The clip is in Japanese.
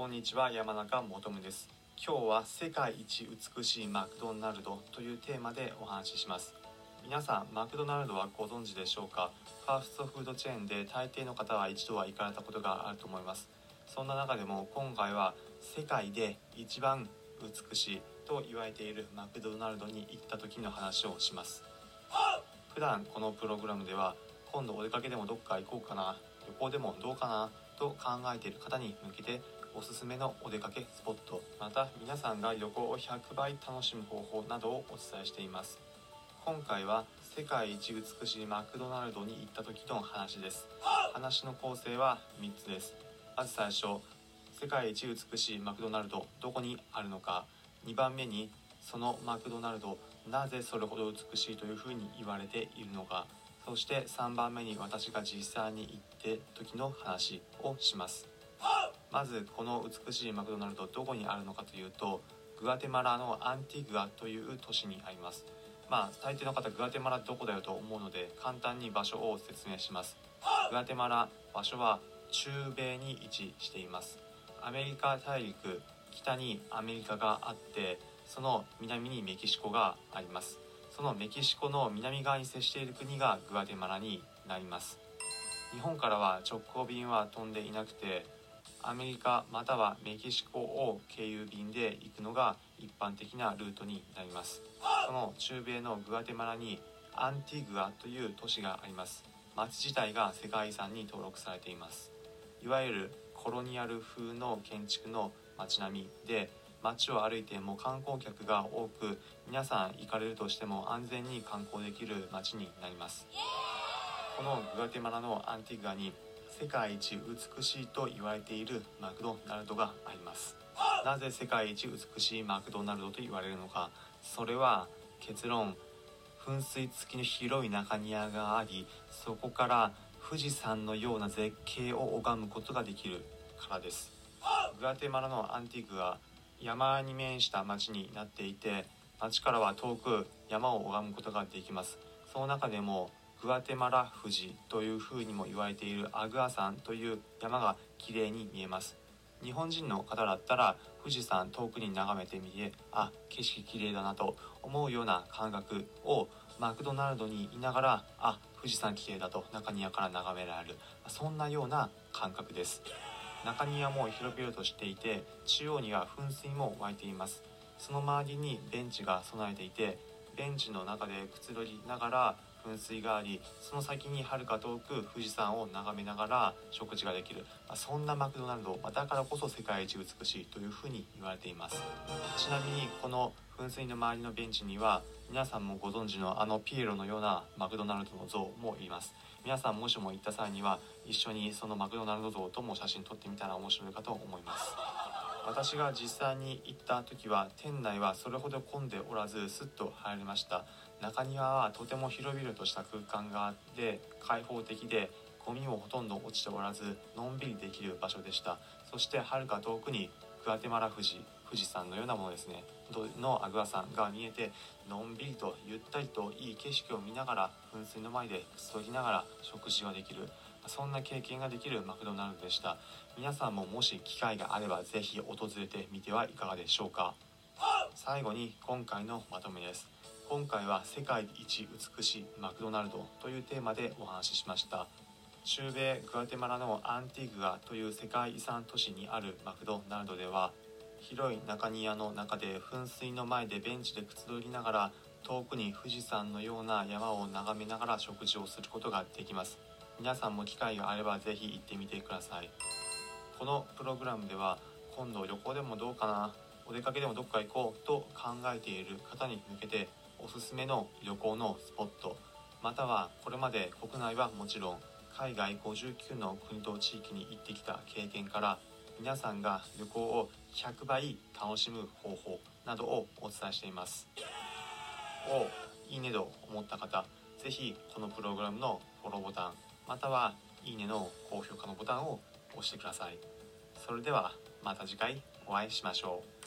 こんにちは山中もとです。今日は世界一美しいマクドナルドというテーマでお話しします。皆さんマクドナルドはご存知でしょうか？ファーストフードチェーンで大抵の方は一度は行かれたことがあると思います。そんな中でも今回は世界で一番美しいと言われているマクドナルドに行った時の話をします。普段このプログラムでは今度お出かけでもどっか行こうかな旅行でもどうかなと考えている方に向けておすすめのお出かけスポットまた皆さんが旅行を100倍楽しむ方法などをお伝えしています。今回は世界一美しいマクドナルドに行った時の話です。話の構成は3つです。まず最初世界一美しいマクドナルドどこにあるのか。2番目にそのマクドナルドなぜそれほど美しいというふうに言われているのか。そして3番目に私が実際に行って時の話をします。まずこの美しいマクドナルドどこにあるのかというとグアテマラのアンティグアという都市にあります。まあ大抵の方グアテマラどこだよと思うので簡単に場所を説明します。グアテマラ場所は中米に位置しています。アメリカ大陸北にアメリカがあってその南にメキシコがあります。そのメキシコの南側に接している国がグアテマラになります。日本からは直行便は飛んでいなくてアメリカまたはメキシコを経由便で行くのが一般的なルートになります。その中米のグアテマラにアンティグアという都市があります。町自体が世界遺産に登録されています。いわゆるコロニアル風の建築の街並みで街を歩いても観光客が多く皆さん行かれるとしても安全に観光できる街になります。このグアテマラのアンティグアに世界一美しいと言われているマクドナルドがあります。なぜ世界一美しいマクドナルドと言われるのか。それは結論。噴水付きの広い中庭がありそこから富士山のような絶景を拝むことができるからです。グアテマラのアンティーグア山に面した町になっていて町からは遠く山を拝むことができます。その中でもグアテマラ富士というふうにも言われているアグア山という山が綺麗に見えます。日本人の方だったら富士山遠くに眺めてみてあ景色綺麗だなと思うような感覚をマクドナルドにいながらあ富士山綺麗だと中庭から眺められるそんなような感覚です。中庭も広々としていて中央には噴水も湧いています。その周りにベンチが備えていてベンチの中でくつろぎながら噴水がありその先にはるか遠く富士山を眺めながら食事ができる、まあ、そんなマクドナルド、まあ、だからこそ世界一美しいというふうに言われています。ちなみにこの噴水の周りのベンチには皆さんもご存知のあのピエロのようなマクドナルドの像もいます。皆さんもしも行った際には一緒にそのマクドナルド像とも写真撮ってみたら面白いかと思います。私が実際に行った時は店内はそれほど混んでおらずスッと入りました。中庭はとても広々とした空間があって開放的でゴミもほとんど落ちておらずのんびりできる場所でした。そしてはるか遠くにグアテマラ富士富士山のようなものですね。のアグア山が見えてのんびりとゆったりといい景色を見ながら噴水の前でくつろぎながら食事ができる。そんな経験ができるマクドナルドでした。皆さんももし機会があれば是非訪れてみてはいかがでしょうか。最後に今回のまとめです。今回は世界一美しいマクドナルドというテーマでお話ししました。中米グアテマラのアンティグアという世界遺産都市にあるマクドナルドでは広い中庭の中で噴水の前でベンチでくつろぎながら遠くに富士山のような山を眺めながら食事をすることができます。皆さんも機会があればぜひ行ってみてください。このプログラムでは今度旅行でもどうかなお出かけでもどっか行こうと考えている方に向けておすすめの旅行のスポットまたはこれまで国内はもちろん海外59の国と地域に行ってきた経験から皆さんが旅行を100倍楽しむ方法などをお伝えしています。おいいねと思った方是非このプログラムのフォローボタンまたはいいねの高評価のボタンを押してください。それではまた次回お会いしましょう。